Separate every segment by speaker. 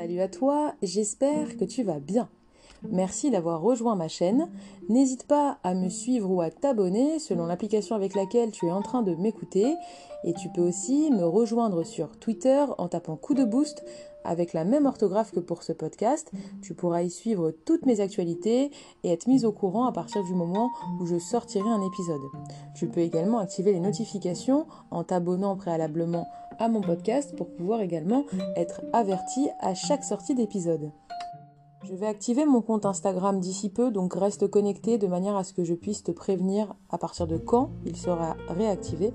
Speaker 1: Salut à toi, j'espère que tu vas bien. Merci d'avoir rejoint ma chaîne. N'hésite pas à me suivre ou à t'abonner selon l'application avec laquelle tu es en train de m'écouter. Et tu peux aussi me rejoindre sur Twitter en tapant coup de boost avec la même orthographe que pour ce podcast. Tu pourras y suivre toutes mes actualités et être mise au courant à partir du moment où je sortirai un épisode. Tu peux également activer les notifications en t'abonnant préalablement à mon podcast pour pouvoir également être averti à chaque sortie d'épisode. Je vais activer mon compte Instagram d'ici peu, donc reste connecté de manière à ce que je puisse te prévenir à partir de quand il sera réactivé.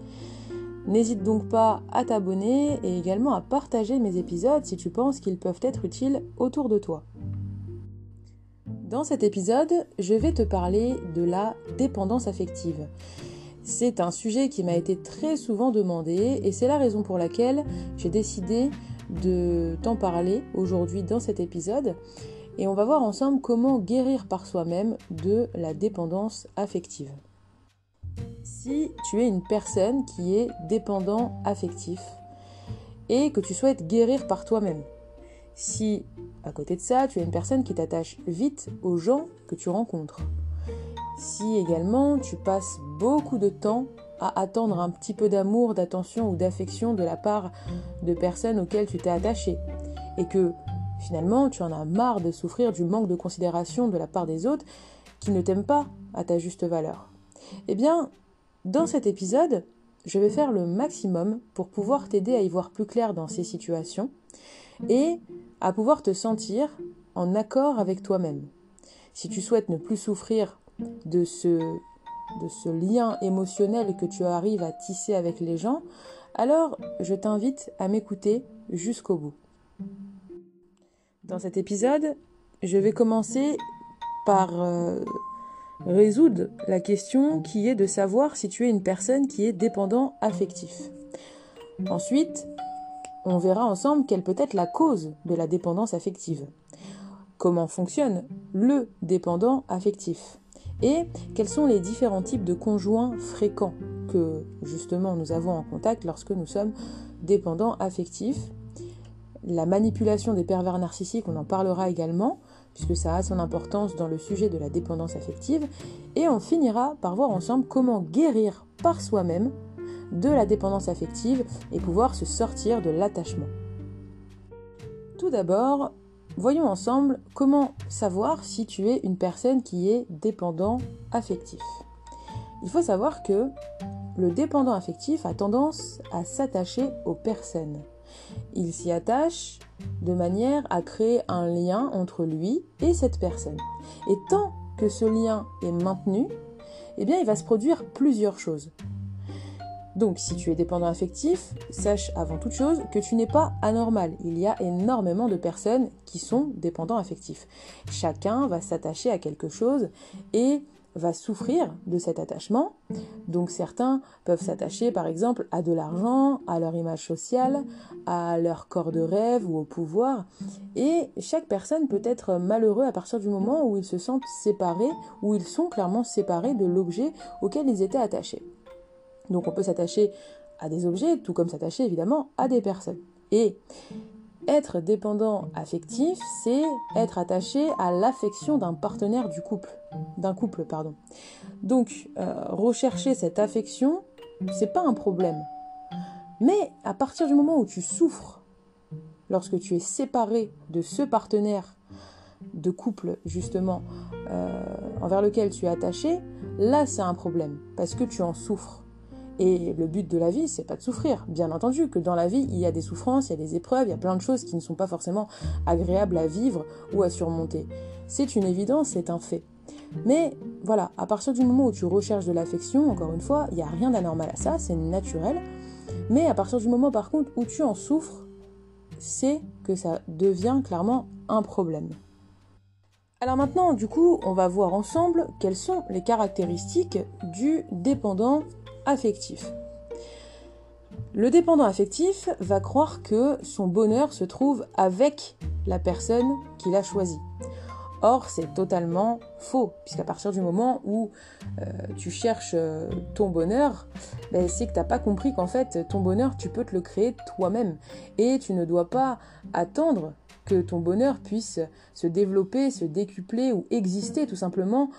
Speaker 1: N'hésite donc pas à t'abonner et également à partager mes épisodes si tu penses qu'ils peuvent être utiles autour de toi. Dans cet épisode, je vais te parler de la dépendance affective. C'est un sujet qui m'a été très souvent demandé et c'est la raison pour laquelle j'ai décidé de t'en parler aujourd'hui dans cet épisode. Et on va voir ensemble comment guérir par soi-même de la dépendance affective. Si tu es une personne qui est dépendant affectif et que tu souhaites guérir par toi-même, si à côté de ça, tu es une personne qui t'attache vite aux gens que tu rencontres, si également tu passes beaucoup de temps à attendre un petit peu d'amour, d'attention ou d'affection de la part de personnes auxquelles tu t'es attaché, et que finalement tu en as marre de souffrir du manque de considération de la part des autres qui ne t'aiment pas à ta juste valeur. Eh bien, dans cet épisode, je vais faire le maximum pour pouvoir t'aider à y voir plus clair dans ces situations et à pouvoir te sentir en accord avec toi-même. Si tu souhaites ne plus souffrir de ce, lien émotionnel que tu arrives à tisser avec les gens, alors je t'invite à m'écouter jusqu'au bout. Dans cet épisode, je vais commencer par euh, résoudre la question qui est de savoir si tu es une personne qui est dépendant affectif. Ensuite, on verra ensemble quelle peut être la cause de la dépendance affective. Comment fonctionne le dépendant affectif? Et quels sont les différents types de conjoints fréquents que justement nous avons en contact lorsque nous sommes dépendants affectifs. La manipulation des pervers narcissiques, on en parlera également, puisque ça a son importance dans le sujet de la dépendance affective. Et on finira par voir ensemble comment guérir par soi-même de la dépendance affective et pouvoir se sortir de l'attachement. Tout d'abord, Voyons ensemble comment savoir si tu es une personne qui est dépendant affectif. Il faut savoir que le dépendant affectif a tendance à s'attacher aux personnes. Il s'y attache de manière à créer un lien entre lui et cette personne. Et tant que ce lien est maintenu, eh bien il va se produire plusieurs choses. Donc si tu es dépendant affectif, sache avant toute chose que tu n'es pas anormal. Il y a énormément de personnes qui sont dépendants affectifs. Chacun va s'attacher à quelque chose et va souffrir de cet attachement. Donc certains peuvent s'attacher par exemple à de l'argent, à leur image sociale, à leur corps de rêve ou au pouvoir. Et chaque personne peut être malheureux à partir du moment où ils se sentent séparés, où ils sont clairement séparés de l'objet auquel ils étaient attachés. Donc on peut s'attacher à des objets, tout comme s'attacher évidemment à des personnes. Et être dépendant affectif, c'est être attaché à l'affection d'un partenaire du couple, d'un couple, pardon. Donc euh, rechercher cette affection, c'est pas un problème. Mais à partir du moment où tu souffres, lorsque tu es séparé de ce partenaire de couple justement euh, envers lequel tu es attaché, là c'est un problème parce que tu en souffres. Et le but de la vie, c'est pas de souffrir. Bien entendu que dans la vie, il y a des souffrances, il y a des épreuves, il y a plein de choses qui ne sont pas forcément agréables à vivre ou à surmonter. C'est une évidence, c'est un fait. Mais voilà, à partir du moment où tu recherches de l'affection, encore une fois, il n'y a rien d'anormal à ça, c'est naturel. Mais à partir du moment par contre où tu en souffres, c'est que ça devient clairement un problème. Alors maintenant, du coup, on va voir ensemble quelles sont les caractéristiques du dépendant affectif. Le dépendant affectif va croire que son bonheur se trouve avec la personne qu'il a choisie. Or, c'est totalement faux, puisqu'à partir du moment où euh, tu cherches euh, ton bonheur, ben, c'est que tu n'as pas compris qu'en fait, ton bonheur, tu peux te le créer toi-même. Et tu ne dois pas attendre que ton bonheur puisse se développer, se décupler ou exister tout simplement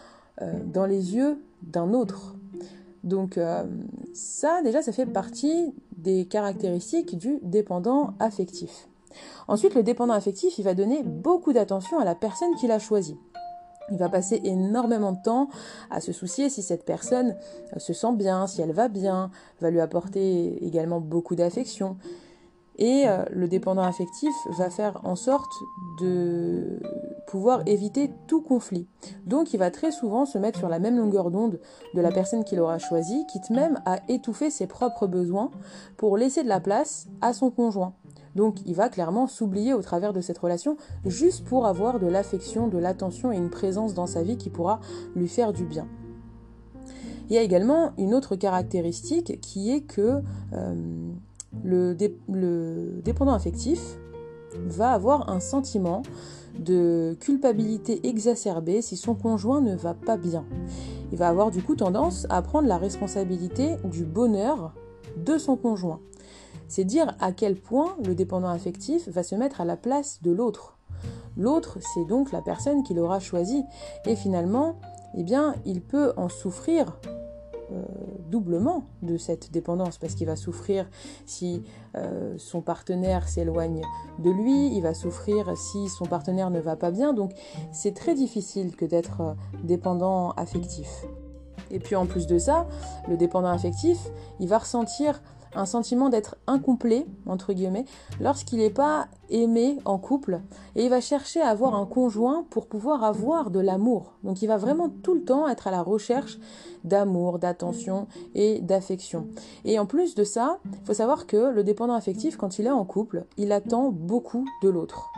Speaker 1: euh, dans les yeux d'un autre. Donc ça, déjà, ça fait partie des caractéristiques du dépendant affectif. Ensuite, le dépendant affectif, il va donner beaucoup d'attention à la personne qu'il a choisie. Il va passer énormément de temps à se soucier si cette personne euh, se sent bien, si elle va bien, va lui apporter également beaucoup d'affection. Et euh, le dépendant affectif va faire en sorte de pouvoir éviter tout conflit. Donc il va très souvent se mettre sur la même longueur d'onde de la personne qu'il aura choisie, quitte même à étouffer ses propres besoins pour laisser de la place à son conjoint. Donc il va clairement s'oublier au travers de cette relation juste pour avoir de l'affection, de l'attention et une présence dans sa vie qui pourra lui faire du bien. Il y a également une autre caractéristique qui est que euh, le, dépendant affectif va avoir un sentiment de culpabilité exacerbée si son conjoint ne va pas bien. Il va avoir du coup tendance à prendre la responsabilité du bonheur de son conjoint. C'est dire à quel point le dépendant affectif va se mettre à la place de l'autre. L'autre, c'est donc la personne qu'il aura choisie. Et finalement, eh bien, il peut en souffrir euh, doublement de cette dépendance parce qu'il va souffrir si euh, son partenaire s'éloigne de lui, il va souffrir si son partenaire ne va pas bien. Donc c'est très difficile que d'être euh, dépendant affectif. Et puis en plus de ça, le dépendant affectif, il va ressentir un sentiment d'être incomplet, entre guillemets, lorsqu'il n'est pas aimé en couple, et il va chercher à avoir un conjoint pour pouvoir avoir de l'amour. Donc il va vraiment tout le temps être à la recherche d'amour, d'attention et d'affection. Et en plus de ça, il faut savoir que le dépendant affectif, quand il est en couple, il attend beaucoup de l'autre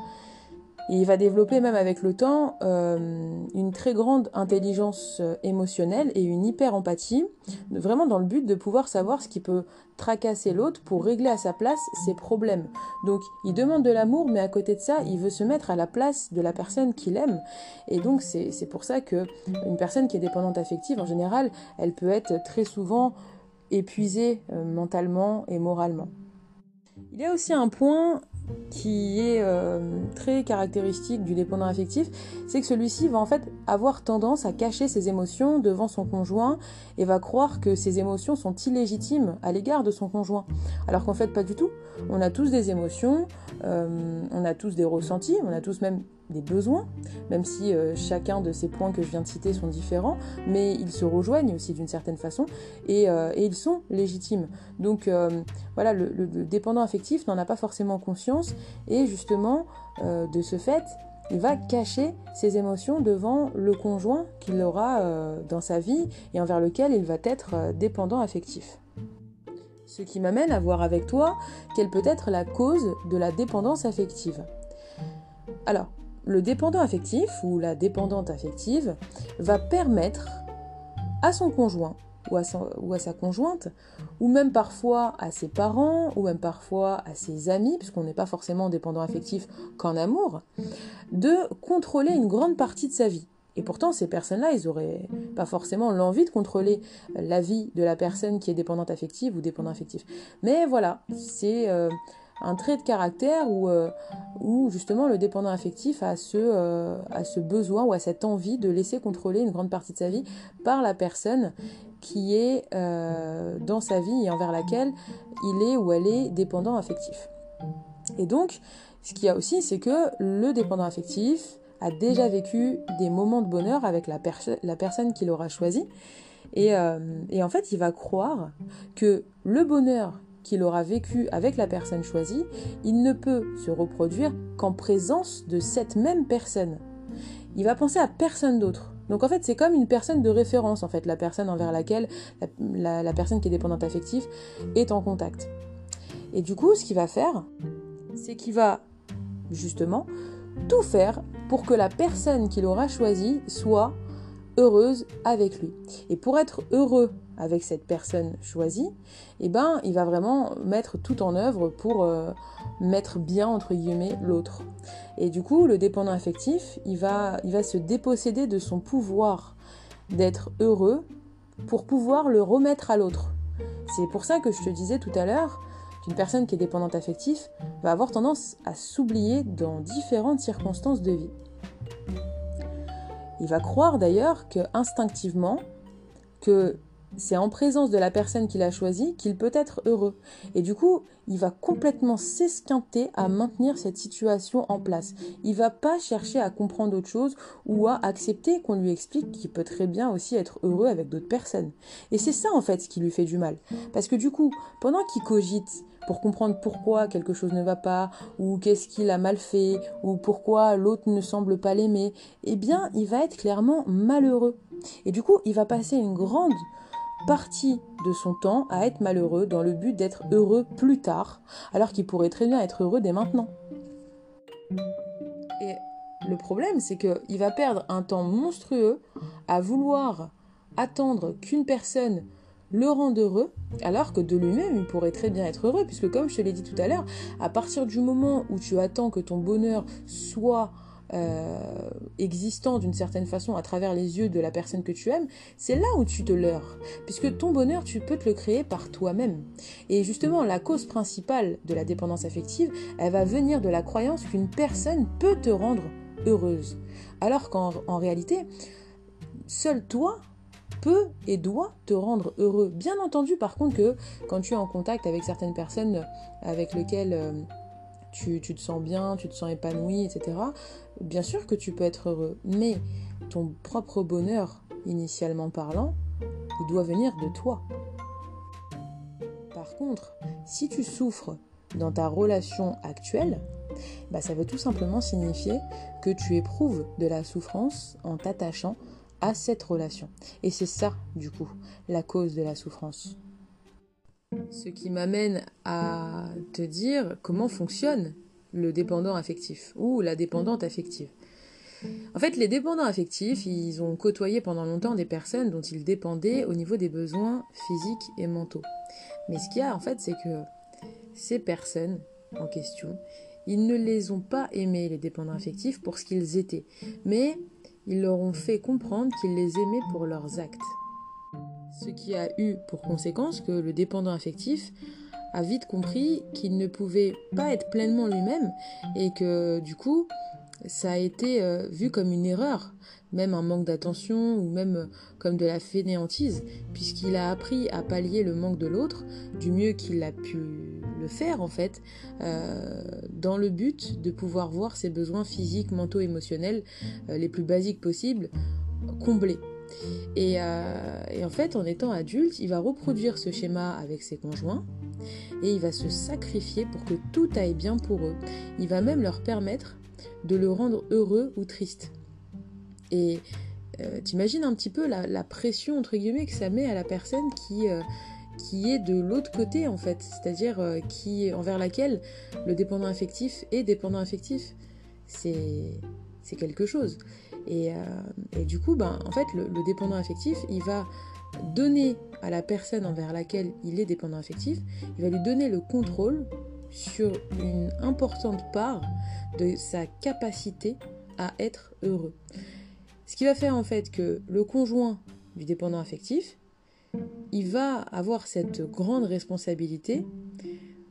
Speaker 1: il va développer même avec le temps euh, une très grande intelligence euh, émotionnelle et une hyper-empathie, vraiment dans le but de pouvoir savoir ce qui peut tracasser l'autre pour régler à sa place ses problèmes. Donc il demande de l'amour, mais à côté de ça, il veut se mettre à la place de la personne qu'il aime. Et donc c'est pour ça que une personne qui est dépendante affective, en général, elle peut être très souvent épuisée euh, mentalement et moralement. Il y a aussi un point qui est euh, très caractéristique du dépendant affectif, c'est que celui-ci va en fait avoir tendance à cacher ses émotions devant son conjoint et va croire que ses émotions sont illégitimes à l'égard de son conjoint. Alors qu'en fait pas du tout. On a tous des émotions, euh, on a tous des ressentis, on a tous même des besoins, même si euh, chacun de ces points que je viens de citer sont différents, mais ils se rejoignent aussi d'une certaine façon et, euh, ils sont légitimes. Donc euh, voilà, le, dépendant affectif n'en a pas forcément conscience et justement, de ce fait, il va cacher ses émotions devant le conjoint qu'il aura dans sa vie et envers lequel il va être dépendant affectif. Ce qui m'amène à voir avec toi quelle peut être la cause de la dépendance affective. Alors, le dépendant affectif ou la dépendante affective va permettre à son conjoint ou à, sa conjointe, ou même parfois à ses parents, ou même parfois à ses amis, puisqu'on n'est pas forcément dépendant affectif qu'en amour, de contrôler une grande partie de sa vie. Et pourtant, ces personnes-là, ils n'auraient pas forcément l'envie de contrôler la vie de la personne qui est dépendante affective ou dépendant affectif. Mais voilà, c'est euh, un trait de caractère où, euh, justement le dépendant affectif a ce, euh, a ce besoin ou a cette envie de laisser contrôler une grande partie de sa vie par la personne qui est euh, dans sa vie et envers laquelle il est ou elle est dépendant affectif. Et donc, ce qu'il y a aussi, c'est que le dépendant affectif a déjà vécu des moments de bonheur avec la, personne qu'il aura choisi. Et, et en fait, il va croire que le bonheur qu'il aura vécu avec la personne choisie, il ne peut se reproduire qu'en présence de cette même personne. Il va penser à personne d'autre. Donc en fait, c'est comme une personne de référence, en fait, la personne envers laquelle la, personne qui est dépendante affective est en contact. Et du coup, ce qu'il va faire, c'est qu'il va justement tout faire pour que la personne qu'il aura choisie soit heureuse avec lui. Et pour être heureux avec cette personne choisie, eh ben, il va vraiment mettre tout en œuvre pour euh, mettre bien, entre guillemets, l'autre. Et du coup, le dépendant affectif, il va, il va se déposséder de son pouvoir d'être heureux pour pouvoir le remettre à l'autre. C'est pour ça que je te disais tout à l'heure qu'une personne qui est dépendante affective va avoir tendance à s'oublier dans différentes circonstances de vie. Il va croire d'ailleurs que instinctivement que c'est en présence de la personne qu'il a choisie qu'il peut être heureux. Et du coup, il va complètement s'esquinter à maintenir cette situation en place. Il va pas chercher à comprendre autre chose ou à accepter qu'on lui explique qu'il peut très bien aussi être heureux avec d'autres personnes. Et c'est ça en fait ce qui lui fait du mal. Parce que du coup, pendant qu'il cogite pour comprendre pourquoi quelque chose ne va pas, ou qu'est-ce qu'il a mal fait, ou pourquoi l'autre ne semble pas l'aimer, eh bien, il va être clairement malheureux. Et du coup, il va passer une grande partie de son temps à être malheureux dans le but d'être heureux plus tard, alors qu'il pourrait très bien être heureux dès maintenant. Et le problème, c'est qu'il va perdre un temps monstrueux à vouloir attendre qu'une personne le rende heureux, alors que de lui-même, il pourrait très bien être heureux, puisque comme je te l'ai dit tout à l'heure, à partir du moment où tu attends que ton bonheur soit euh, existant d'une certaine façon à travers les yeux de la personne que tu aimes, c'est là où tu te leurres. Puisque ton bonheur, tu peux te le créer par toi-même. Et justement, la cause principale de la dépendance affective, elle va venir de la croyance qu'une personne peut te rendre heureuse. Alors qu'en réalité, seul toi peut et doit te rendre heureux. Bien entendu, par contre, que quand tu es en contact avec certaines personnes avec lesquelles... Euh, tu, te sens bien, tu te sens épanoui, etc. Bien sûr que tu peux être heureux, mais ton propre bonheur, initialement parlant, il doit venir de toi. Par contre, si tu souffres dans ta relation actuelle, bah ça veut tout simplement signifier que tu éprouves de la souffrance en t'attachant à cette relation. Et c'est ça, du coup, la cause de la souffrance. Ce qui m'amène à te dire comment fonctionne le dépendant affectif ou la dépendante affective. En fait, les dépendants affectifs, ils ont côtoyé pendant longtemps des personnes dont ils dépendaient au niveau des besoins physiques et mentaux. Mais ce qu'il y a en fait, c'est que ces personnes en question, ils ne les ont pas aimés, les dépendants affectifs, pour ce qu'ils étaient, mais ils leur ont fait comprendre qu'ils les aimaient pour leurs actes. Ce qui a eu pour conséquence que le dépendant affectif a vite compris qu'il ne pouvait pas être pleinement lui-même et que du coup, ça a été euh, vu comme une erreur, même un manque d'attention ou même euh, comme de la fainéantise, puisqu'il a appris à pallier le manque de l'autre du mieux qu'il a pu le faire en fait, euh, dans le but de pouvoir voir ses besoins physiques, mentaux, émotionnels les plus basiques possibles comblés. Et, en fait, en étant adulte, il va reproduire ce schéma avec ses conjoints et il va se sacrifier pour que tout aille bien pour eux. Il va même leur permettre de le rendre heureux ou triste. Et euh, t'imagines un petit peu la, pression entre guillemets que ça met à la personne qui, euh, qui est de l'autre côté en fait, c'est-à-dire euh, envers laquelle le dépendant affectif est dépendant affectif. C'est quelque chose. Et, du coup, ben, en fait, le, dépendant affectif, il va donner à la personne envers laquelle il est dépendant affectif, il va lui donner le contrôle sur une importante part de sa capacité à être heureux. Ce qui va faire en fait que le conjoint du dépendant affectif, il va avoir cette grande responsabilité,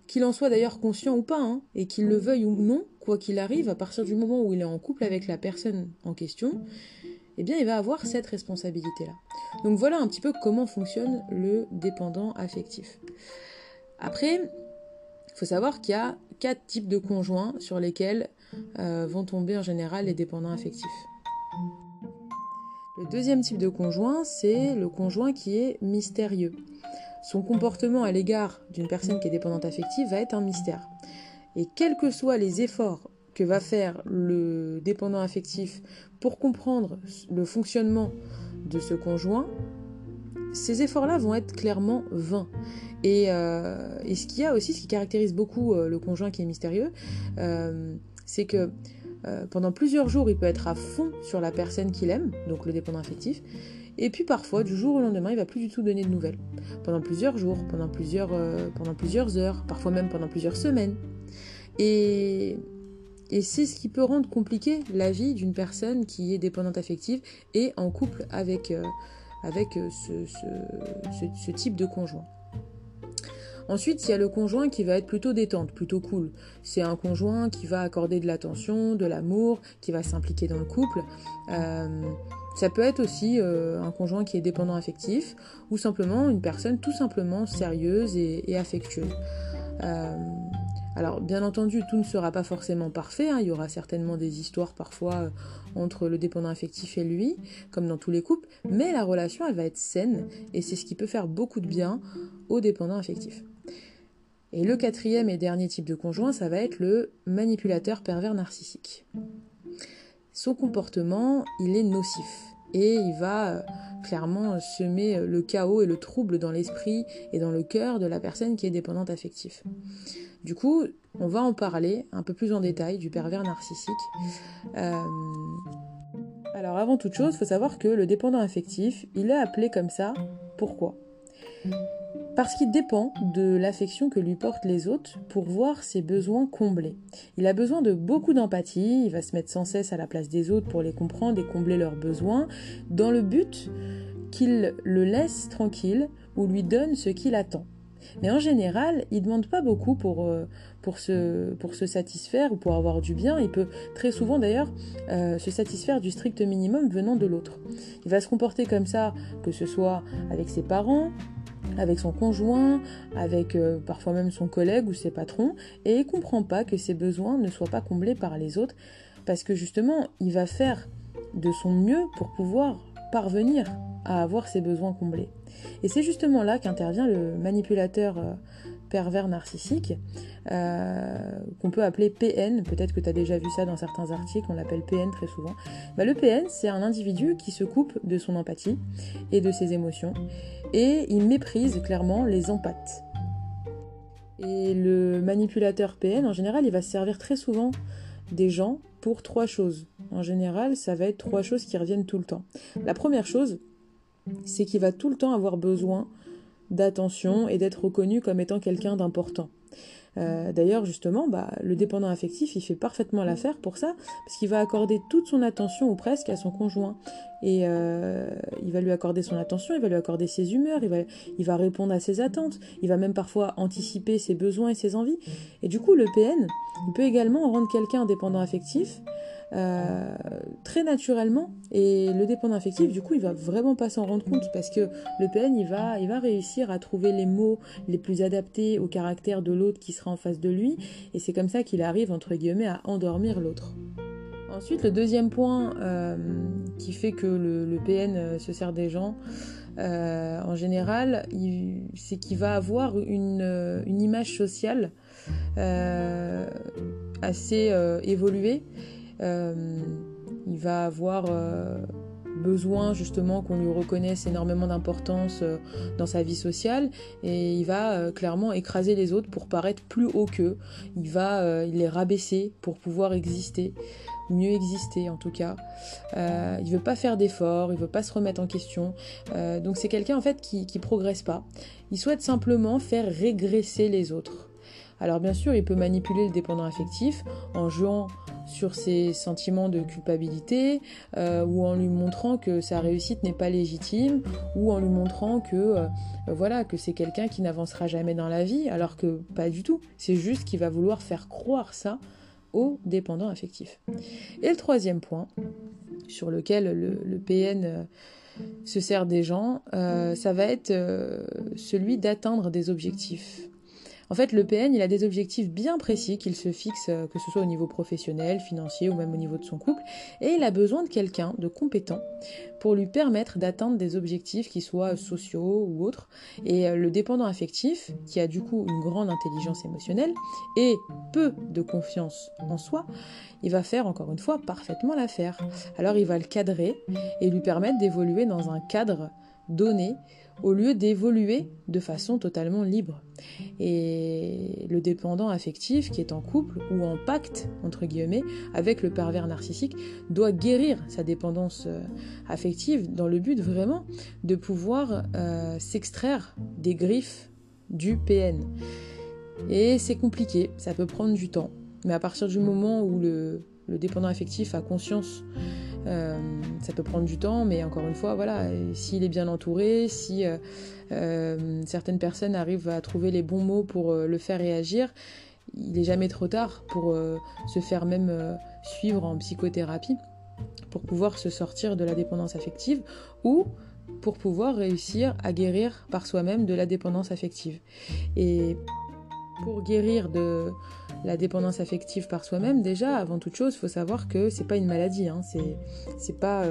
Speaker 1: qu'il en soit d'ailleurs conscient ou pas, hein, et qu'il le veuille ou non, quoi qu'il arrive, à partir du moment où il est en couple avec la personne en question, eh bien il va avoir cette responsabilité-là. Donc voilà un petit peu comment fonctionne le dépendant affectif. Après, il faut savoir qu'il y a quatre types de conjoints sur lesquels euh, vont tomber en général les dépendants affectifs. Le deuxième type de conjoint, c'est le conjoint qui est mystérieux. Son comportement à l'égard d'une personne qui est dépendante affective va être un mystère. Et quels que soient les efforts que va faire le dépendant affectif pour comprendre le fonctionnement de ce conjoint, ces efforts-là vont être clairement vains. Et, euh, ce qu'il y a aussi, ce qui caractérise beaucoup euh, le conjoint qui est mystérieux, euh, c'est que pendant plusieurs jours, il peut être à fond sur la personne qu'il aime, donc le dépendant affectif, Et puis parfois, du jour au lendemain, il va plus du tout donner de nouvelles. Pendant plusieurs jours, pendant plusieurs heures, parfois même pendant plusieurs semaines. Et, c'est ce qui peut rendre compliqué la vie d'une personne qui est dépendante affective et en couple avec, euh, avec euh, ce, type de conjoint. Ensuite, il y a le conjoint qui va être plutôt détente, plutôt cool. C'est un conjoint qui va accorder de l'attention, de l'amour, qui va s'impliquer dans le couple. Euh, ça peut être aussi un conjoint qui est dépendant affectif ou simplement une personne tout simplement sérieuse et, affectueuse. Alors bien entendu, tout ne sera pas forcément parfait, hein. il y aura certainement des histoires parfois entre le dépendant affectif et lui, comme dans tous les couples, mais la relation elle va être saine et c'est ce qui peut faire beaucoup de bien au dépendant affectif. Et le quatrième et dernier type de conjoint, ça va être le manipulateur pervers narcissique. Son comportement, il est nocif et il va euh, clairement semer le chaos et le trouble dans l'esprit et dans le cœur de la personne qui est dépendante affective. Du coup, on va en parler un peu plus en détail du pervers narcissique. Euh, alors avant toute chose, il faut savoir que le dépendant affectif, il est appelé comme ça. Pourquoi? Parce qu'il dépend de l'affection que lui portent les autres pour voir ses besoins comblés. Il a besoin de beaucoup d'empathie, il va se mettre sans cesse à la place des autres pour les comprendre et combler leurs besoins, dans le but qu'il le laisse tranquille ou lui donne ce qu'il attend. Mais en général, il ne demande pas beaucoup pour, euh, pour, se, pour se satisfaire ou pour avoir du bien. Il peut très souvent d'ailleurs euh, se satisfaire du strict minimum venant de l'autre. Il va se comporter comme ça, que ce soit avec ses parents, avec son conjoint, avec euh, parfois même son collègue ou ses patrons, et il comprend pas que ses besoins ne soient pas comblés par les autres, parce que justement, il va faire de son mieux pour pouvoir parvenir à avoir ses besoins comblés. Et c'est justement là qu'intervient le manipulateur euh, pervers narcissique, euh, qu'on peut appeler PN, peut-être que tu as déjà vu ça dans certains articles, on l'appelle PN très souvent. Bah, le PN, c'est un individu qui se coupe de son empathie et de ses émotions, et il méprise clairement les empathes. Et le manipulateur PN, en général, il va se servir très souvent des gens pour trois choses. En général, ça va être trois choses qui reviennent tout le temps. La première chose, c'est qu'il va tout le temps avoir besoin d'attention et d'être reconnu comme étant quelqu'un d'important. Euh, d'ailleurs, justement, bah, le dépendant affectif, il fait parfaitement l'affaire pour ça, parce qu'il va accorder toute son attention ou presque à son conjoint. Et euh, il va lui accorder son attention, il va lui accorder ses humeurs, il va, il va répondre à ses attentes, il va même parfois anticiper ses besoins et ses envies. Et du coup, le PN, il peut également rendre quelqu'un dépendant affectif euh, très naturellement. Et le dépendant affectif, du coup, il va vraiment pas s'en rendre compte parce que le PN, il va, il va réussir à trouver les mots les plus adaptés au caractère de l'autre qui sera en face de lui. Et c'est comme ça qu'il arrive, entre guillemets, à endormir l'autre. Ensuite, le deuxième point euh, qui fait que le, PN euh, se sert des gens, en général, c'est qu'il va avoir une, image sociale assez évoluée il va avoir euh, besoin justement qu'on lui reconnaisse énormément d'importance euh, dans sa vie sociale et il va clairement écraser les autres pour paraître plus haut qu'eux. Il va les rabaisser pour pouvoir exister, mieux exister en tout cas. Euh, il veut pas faire d'efforts, il veut pas se remettre en question. donc c'est quelqu'un en fait qui, qui progresse pas. Il souhaite simplement faire régresser les autres. Alors bien sûr, il peut manipuler le dépendant affectif en jouant sur ses sentiments de culpabilité euh, ou en lui montrant que sa réussite n'est pas légitime ou en lui montrant que euh, voilà que c'est quelqu'un qui n'avancera jamais dans la vie alors que pas du tout. C'est juste qu'il va vouloir faire croire ça au dépendant affectif. Et le troisième point sur lequel le, PN euh, se sert des gens, ça va être celui d'atteindre des objectifs. En fait, le PN, il a des objectifs bien précis qu'il se fixe, euh, que ce soit au niveau professionnel, financier ou même au niveau de son couple, et il a besoin de quelqu'un de compétent pour lui permettre d'atteindre des objectifs qui soient sociaux ou autres. Et euh, le dépendant affectif, qui a du coup une grande intelligence émotionnelle et peu de confiance en soi, il va faire encore une fois parfaitement l'affaire. Alors il va le cadrer et lui permettre d'évoluer dans un cadre donné au lieu d'évoluer de façon totalement libre. Et le dépendant affectif qui est en couple ou en pacte, entre guillemets, avec le pervers narcissique, doit guérir sa dépendance euh, affective dans le but vraiment de pouvoir euh, s'extraire des griffes du PN. Et c'est compliqué, ça peut prendre du temps. Mais à partir du moment où le, dépendant affectif a conscience, euh, ça peut prendre du temps, mais encore une fois, voilà, s'il est bien entouré, si euh, certaines personnes arrivent à trouver les bons mots pour euh, le faire réagir. Il n'est jamais trop tard pour euh, se faire même suivre en psychothérapie pour pouvoir se sortir de la dépendance affective ou pour pouvoir réussir à guérir par soi-même de la dépendance affective. Et pour guérir de la dépendance affective par soi-même, déjà, avant toute chose, il faut savoir que c'est pas une maladie. Hein. c'est pas.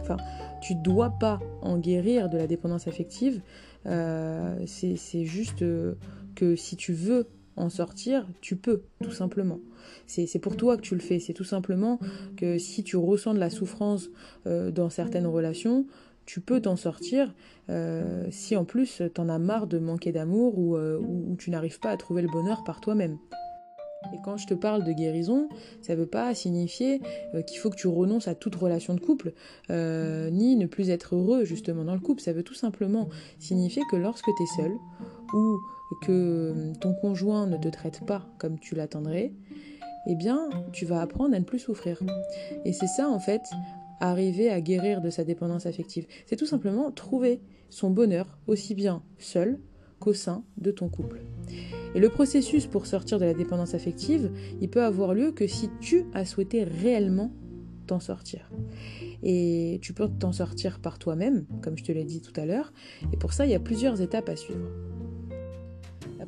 Speaker 1: Enfin, tu dois pas en guérir de la dépendance affective. Euh, c'est juste euh, que si tu veux en sortir, tu peux, tout simplement. C'est pour toi que tu le fais. C'est tout simplement que si tu ressens de la souffrance euh, dans certaines relations, tu peux t'en sortir si en plus tu en as marre de manquer d'amour ou, ou, tu n'arrives pas à trouver le bonheur par toi-même. Et quand je te parle de guérison, ça ne veut pas signifier euh, qu'il faut que tu renonces à toute relation de couple, euh, ni ne plus être heureux justement dans le couple. Ça veut tout simplement signifier que lorsque tu es seul, ou que ton conjoint ne te traite pas comme tu l'attendrais, eh bien, tu vas apprendre à ne plus souffrir. Et c'est ça, en fait, arriver à guérir de sa dépendance affective. C'est tout simplement trouver son bonheur aussi bien seul qu'au sein de ton couple. Et le processus pour sortir de la dépendance affective, il peut avoir lieu que si tu as souhaité réellement t'en sortir. Et tu peux t'en sortir par toi-même, comme je te l'ai dit tout à l'heure, et pour ça, il y a plusieurs étapes à suivre.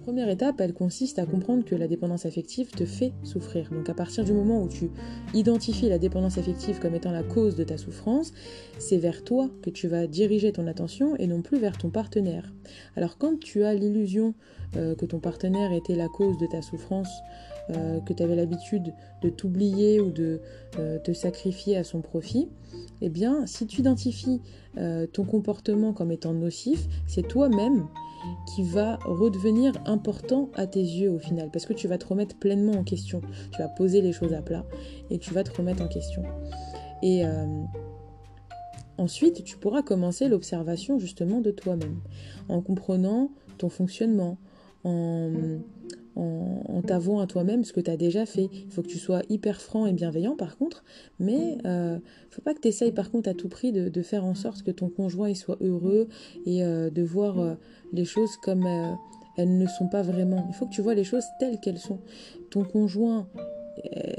Speaker 1: Première étape, elle consiste à comprendre que la dépendance affective te fait souffrir. Donc à partir du moment où tu identifies la dépendance affective comme étant la cause de ta souffrance, c'est vers toi que tu vas diriger ton attention et non plus vers ton partenaire. Alors quand tu as l'illusion euh, que ton partenaire était la cause de ta souffrance, euh, que tu avais l'habitude de t'oublier ou de euh, te sacrifier à son profit, eh bien si tu identifies ton comportement comme étant nocif, c'est toi-même qui va redevenir important à tes yeux au final, parce que tu vas te remettre pleinement en question. Tu vas poser les choses à plat et tu vas te remettre en question. Et euh, ensuite, tu pourras commencer l'observation justement de toi-même, en comprenant ton fonctionnement, en t'avouant à toi-même ce que tu as déjà fait. Il faut que tu sois hyper franc et bienveillant par contre, mais euh, faut pas que tu essayes par contre à tout prix de, faire en sorte que ton conjoint il soit heureux et euh, de voir euh, les choses comme euh, elles ne sont pas vraiment. Il faut que tu vois les choses telles qu'elles sont. Ton conjoint,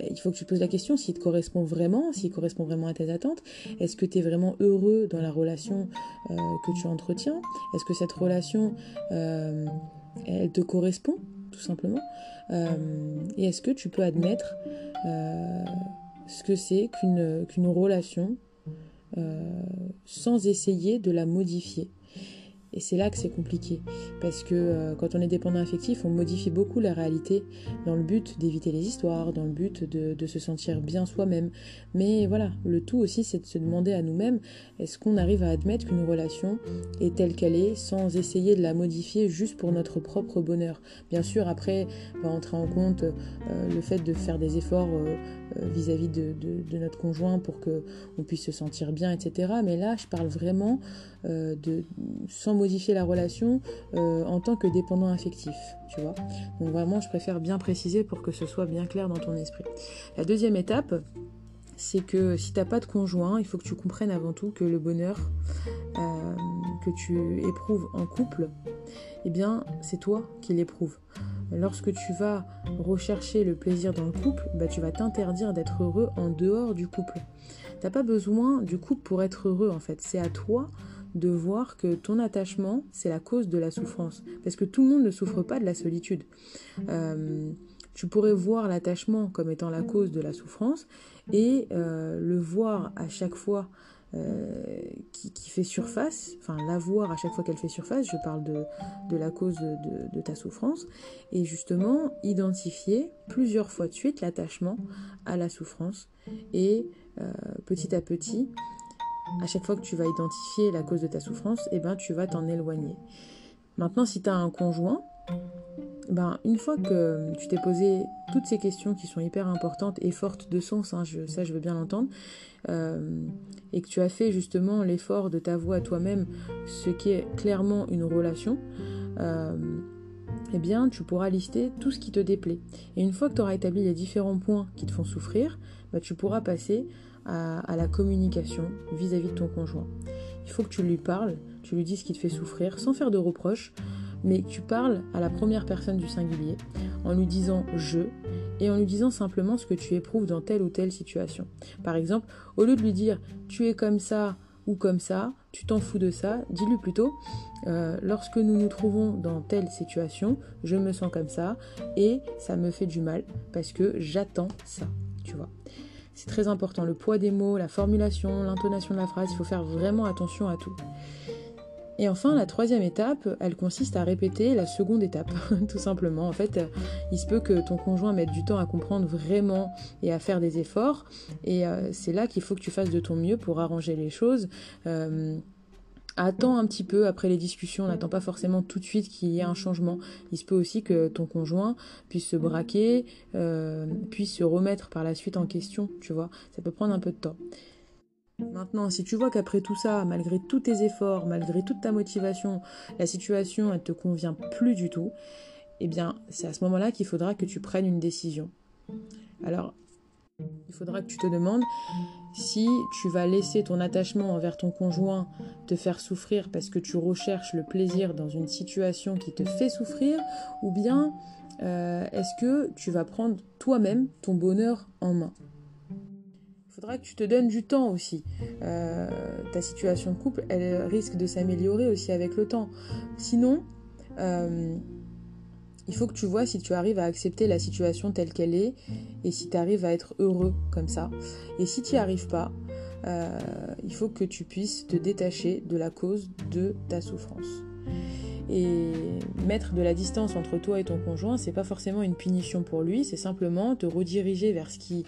Speaker 1: il faut que tu poses la question s'il te correspond vraiment, s'il correspond vraiment à tes attentes. Est-ce que tu es vraiment heureux dans la relation que tu entretiens? Est-ce que cette relation, elle te correspond? Simplement. Euh, Et est-ce que tu peux admettre euh, ce que c'est qu'une relation euh, sans essayer de la modifier? Et c'est là que c'est compliqué. Parce que euh, quand on est dépendant affectif, on modifie beaucoup la réalité dans le but d'éviter les histoires, dans le but de, se sentir bien soi-même. Mais voilà, le tout aussi, c'est de se demander à nous-mêmes, est-ce qu'on arrive à admettre qu'une relation est telle qu'elle est sans essayer de la modifier juste pour notre propre bonheur? Bien sûr, après, va entrer en compte euh, le fait de faire des efforts euh, vis-à-vis de, notre conjoint pour qu'on puisse se sentir bien, etc. Mais là, je parle vraiment de sans modifier la relation euh, en tant que dépendant affectif, tu vois. Donc vraiment, je préfère bien préciser pour que ce soit bien clair dans ton esprit. La deuxième étape, c'est que si t'as pas de conjoint, il faut que tu comprennes avant tout que le bonheur euh, que tu éprouves en couple, eh bien, c'est toi qui l'éprouves. Lorsque tu vas rechercher le plaisir dans le couple, bah, tu vas t'interdire d'être heureux en dehors du couple. T'as pas besoin du couple pour être heureux en fait. C'est à toi de voir que ton attachement, c'est la cause de la souffrance. Parce que tout le monde ne souffre pas de la solitude. Euh, tu pourrais voir l'attachement comme étant la cause de la souffrance et euh, le voir à chaque fois euh, qui, fait surface, enfin la voir à chaque fois qu'elle fait surface, je parle de, la cause de, de, ta souffrance, et justement identifier plusieurs fois de suite l'attachement à la souffrance et petit à petit à chaque fois que tu vas identifier la cause de ta souffrance, eh ben, tu vas t'en éloigner. Maintenant, si tu as un conjoint, ben, une fois que tu t'es posé toutes ces questions qui sont hyper importantes et fortes de sens, hein, ça je veux bien l'entendre, euh, et que tu as fait justement l'effort de t'avouer à toi-même ce qui est clairement une relation, euh, eh bien tu pourras lister tout ce qui te déplaît. Et une fois que tu auras établi les différents points qui te font souffrir, ben, tu pourras passer à, la communication vis-à-vis de ton conjoint. Il faut que tu lui parles, tu lui dis ce qui te fait souffrir, sans faire de reproches, mais tu parles à la première personne du singulier en lui disant je et en lui disant simplement ce que tu éprouves dans telle ou telle situation. Par exemple, au lieu de lui dire tu es comme ça ou comme ça, tu t'en fous de ça, dis-lui plutôt euh, lorsque nous nous trouvons dans telle situation, je me sens comme ça et ça me fait du mal parce que j'attends ça, tu vois. C'est très important, le poids des mots, la formulation, l'intonation de la phrase, il faut faire vraiment attention à tout. Et enfin, la troisième étape, elle consiste à répéter la seconde étape, tout simplement. En fait, il se peut que ton conjoint mette du temps à comprendre vraiment et à faire des efforts. Et euh, c'est là qu'il faut que tu fasses de ton mieux pour arranger les choses. Euh, attends un petit peu après les discussions, n'attends pas forcément tout de suite qu'il y ait un changement. Il se peut aussi que ton conjoint puisse se braquer, euh, puisse se remettre par la suite en question, tu vois. Ça peut prendre un peu de temps. Maintenant, si tu vois qu'après tout ça, malgré tous tes efforts, malgré toute ta motivation, la situation ne te convient plus du tout, eh bien, c'est à ce moment-là qu'il faudra que tu prennes une décision. Alors, il faudra que tu te demandes si tu vas laisser ton attachement envers ton conjoint te faire souffrir parce que tu recherches le plaisir dans une situation qui te fait souffrir, ou bien euh, est-ce que tu vas prendre toi-même ton bonheur en main? Faudra que tu te donnes du temps aussi. Euh, ta situation de couple, elle risque de s'améliorer aussi avec le temps. Sinon, euh, il faut que tu vois si tu arrives à accepter la situation telle qu'elle est et si tu arrives à être heureux comme ça. Et si tu n'y arrives pas, euh, il faut que tu puisses te détacher de la cause de ta souffrance. Et mettre de la distance entre toi et ton conjoint, c'est pas forcément une punition pour lui, c'est simplement te rediriger vers ce qui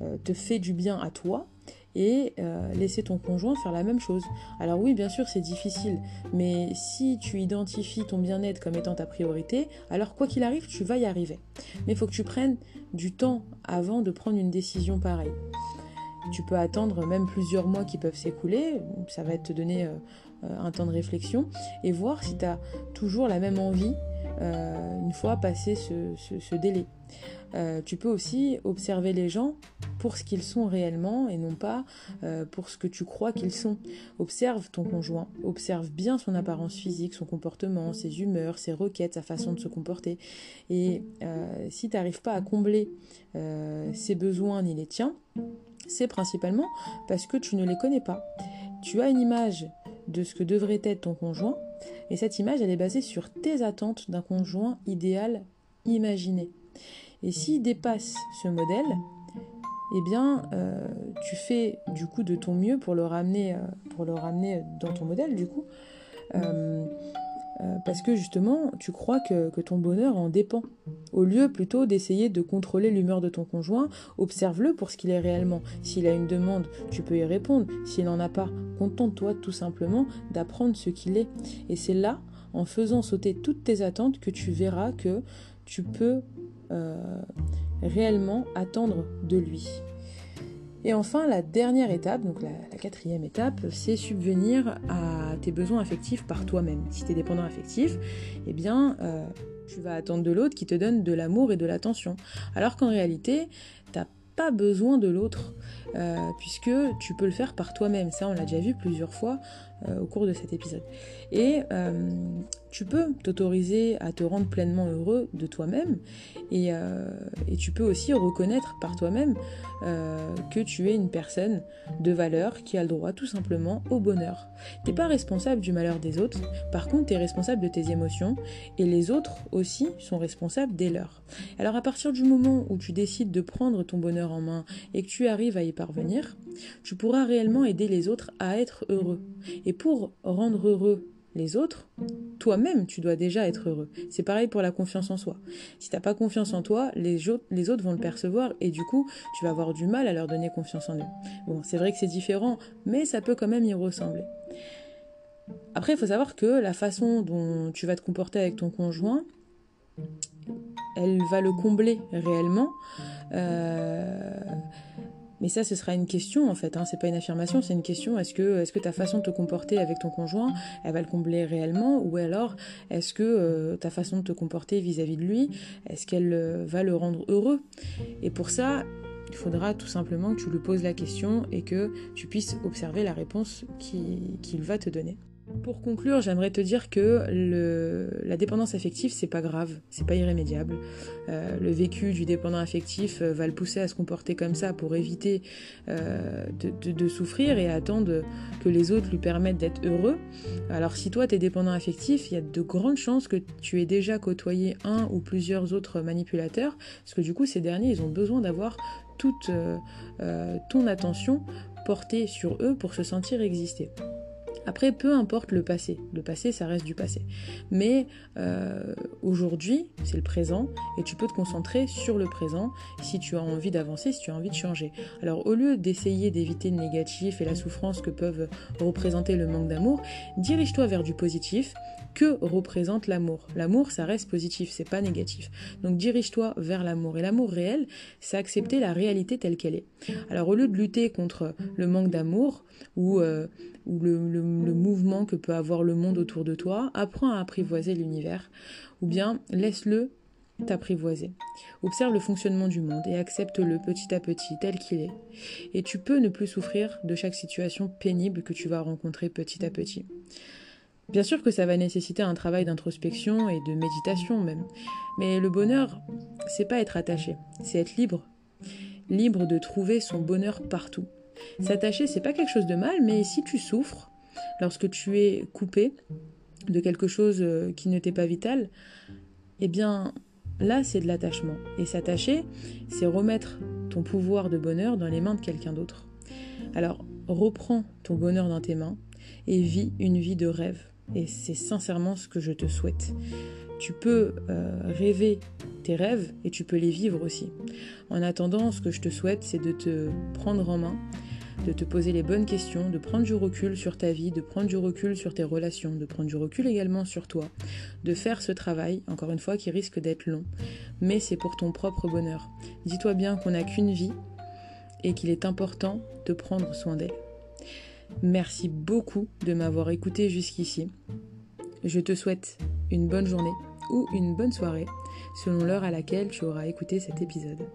Speaker 1: euh, te fait du bien à toi et euh, laisser ton conjoint faire la même chose. Alors oui, bien sûr, c'est difficile, mais si tu identifies ton bien-être comme étant ta priorité, alors quoi qu'il arrive, tu vas y arriver. Mais il faut que tu prennes du temps avant de prendre une décision pareille. Tu peux attendre même plusieurs mois qui peuvent s'écouler, ça va te donner euh, un temps de réflexion, et voir si tu as toujours la même envie une fois passé ce délai. Euh, tu peux aussi observer les gens ce qu'ils sont réellement et non pas euh, pour ce que tu crois qu'ils sont. Observe ton conjoint, observe bien son apparence physique, son comportement, ses humeurs, ses requêtes, sa façon de se comporter. Et euh, si tu n'arrives pas à combler ses besoins ni les tiens, c'est principalement parce que tu ne les connais pas. Tu as une image de ce que devrait être ton conjoint, et cette image, elle est basée sur tes attentes d'un conjoint idéal imaginé. Et s'il dépasse ce modèle, eh bien, euh, tu fais du coup de ton mieux pour le ramener, euh, pour le ramener dans ton modèle, du coup. Euh, parce que justement, tu crois que, que, ton bonheur en dépend. Au lieu plutôt d'essayer de contrôler l'humeur de ton conjoint, observe-le pour ce qu'il est réellement. S'il a une demande, tu peux y répondre. S'il n'en a pas, contente-toi tout simplement d'apprendre ce qu'il est. Et c'est là, en faisant sauter toutes tes attentes, que tu verras que tu peux réellement attendre de lui. Et enfin, la dernière étape, donc la, quatrième étape, c'est subvenir à tes besoins affectifs par toi-même. Si tu es dépendant affectif, eh bien, euh, tu vas attendre de l'autre qui te donne de l'amour et de l'attention. Alors qu'en réalité, tu n'as pas besoin de l'autre, euh, puisque tu peux le faire par toi-même. Ça, on l'a déjà vu plusieurs fois au cours de cet épisode. Et tu peux t'autoriser à te rendre pleinement heureux de toi-même euh, et, tu peux aussi reconnaître par toi-même euh, que tu es une personne de valeur qui a le droit tout simplement au bonheur. Tu n'es pas responsable du malheur des autres, par contre tu es responsable de tes émotions et les autres aussi sont responsables des leurs. Alors à partir du moment où tu décides de prendre ton bonheur en main et que tu arrives à y parvenir, tu pourras réellement aider les autres à être heureux. Et pour rendre heureux les autres, toi-même, tu dois déjà être heureux. C'est pareil pour la confiance en soi. Si tu n'as pas confiance en toi, les, autres vont le percevoir et du coup, tu vas avoir du mal à leur donner confiance en eux. Bon, c'est vrai que c'est différent, mais ça peut quand même y ressembler. Après, il faut savoir que la façon dont tu vas te comporter avec ton conjoint, elle va le combler réellement mais ça, ce sera une question en fait. Hein. C'est pas une affirmation, c'est une question. Est-ce que, est-ce que ta façon de te comporter avec ton conjoint, elle va le combler réellement, ou alors est-ce que euh, ta façon de te comporter vis-à-vis de lui, est-ce qu'elle euh, va le rendre heureux? Et pour ça, il faudra tout simplement que tu lui poses la question et que tu puisses observer la réponse qu'il va te donner. Pour conclure, j'aimerais te dire que la dépendance affective, c'est pas grave, c'est pas irrémédiable. Euh, le vécu du dépendant affectif euh, va le pousser à se comporter comme ça pour éviter euh, de, de, souffrir et attendre que les autres lui permettent d'être heureux. Alors si toi tu es dépendant affectif, il y a de grandes chances que tu aies déjà côtoyé un ou plusieurs autres manipulateurs, parce que du coup ces derniers, ils ont besoin d'avoir toute ton attention portée sur eux pour se sentir exister. Après, peu importe le passé, le passé, ça reste du passé. Mais euh, aujourd'hui, c'est le présent, et tu peux te concentrer sur le présent si tu as envie d'avancer, si tu as envie de changer. Alors, au lieu d'essayer d'éviter le négatif et la souffrance que peuvent représenter le manque d'amour, dirige-toi vers du positif que représente l'amour. L'amour, ça reste positif, c'est pas négatif. Donc dirige-toi vers l'amour. Et l'amour réel, c'est accepter la réalité telle qu'elle est. Alors au lieu de lutter contre le manque d'amour ou, euh, ou le, mouvement que peut avoir le monde autour de toi, apprends à apprivoiser l'univers. Ou bien laisse-le t'apprivoiser. Observe le fonctionnement du monde et accepte-le petit à petit tel qu'il est. Et tu peux ne plus souffrir de chaque situation pénible que tu vas rencontrer petit à petit. Bien sûr que ça va nécessiter un travail d'introspection et de méditation même. Mais le bonheur, c'est pas être attaché, c'est être libre. Libre de trouver son bonheur partout. S'attacher, c'est pas quelque chose de mal, mais si tu souffres, lorsque tu es coupé de quelque chose euh, qui ne t'est pas vital, eh bien là, c'est de l'attachement. Et s'attacher, c'est remettre ton pouvoir de bonheur dans les mains de quelqu'un d'autre. Alors, reprends ton bonheur dans tes mains et vis une vie de rêve. Et c'est sincèrement ce que je te souhaite. Tu peux euh, rêver tes rêves et tu peux les vivre aussi. En attendant, ce que je te souhaite, c'est de te prendre en main, de te poser les bonnes questions, de prendre du recul sur ta vie, de prendre du recul sur tes relations, de prendre du recul également sur toi, de faire ce travail, encore une fois, qui risque d'être long, mais c'est pour ton propre bonheur. Dis-toi bien qu'on n'a qu'une vie et qu'il est important de prendre soin d'elle. Merci beaucoup de m'avoir écouté jusqu'ici. Je te souhaite une bonne journée ou une bonne soirée selon l'heure à laquelle tu auras écouté cet épisode.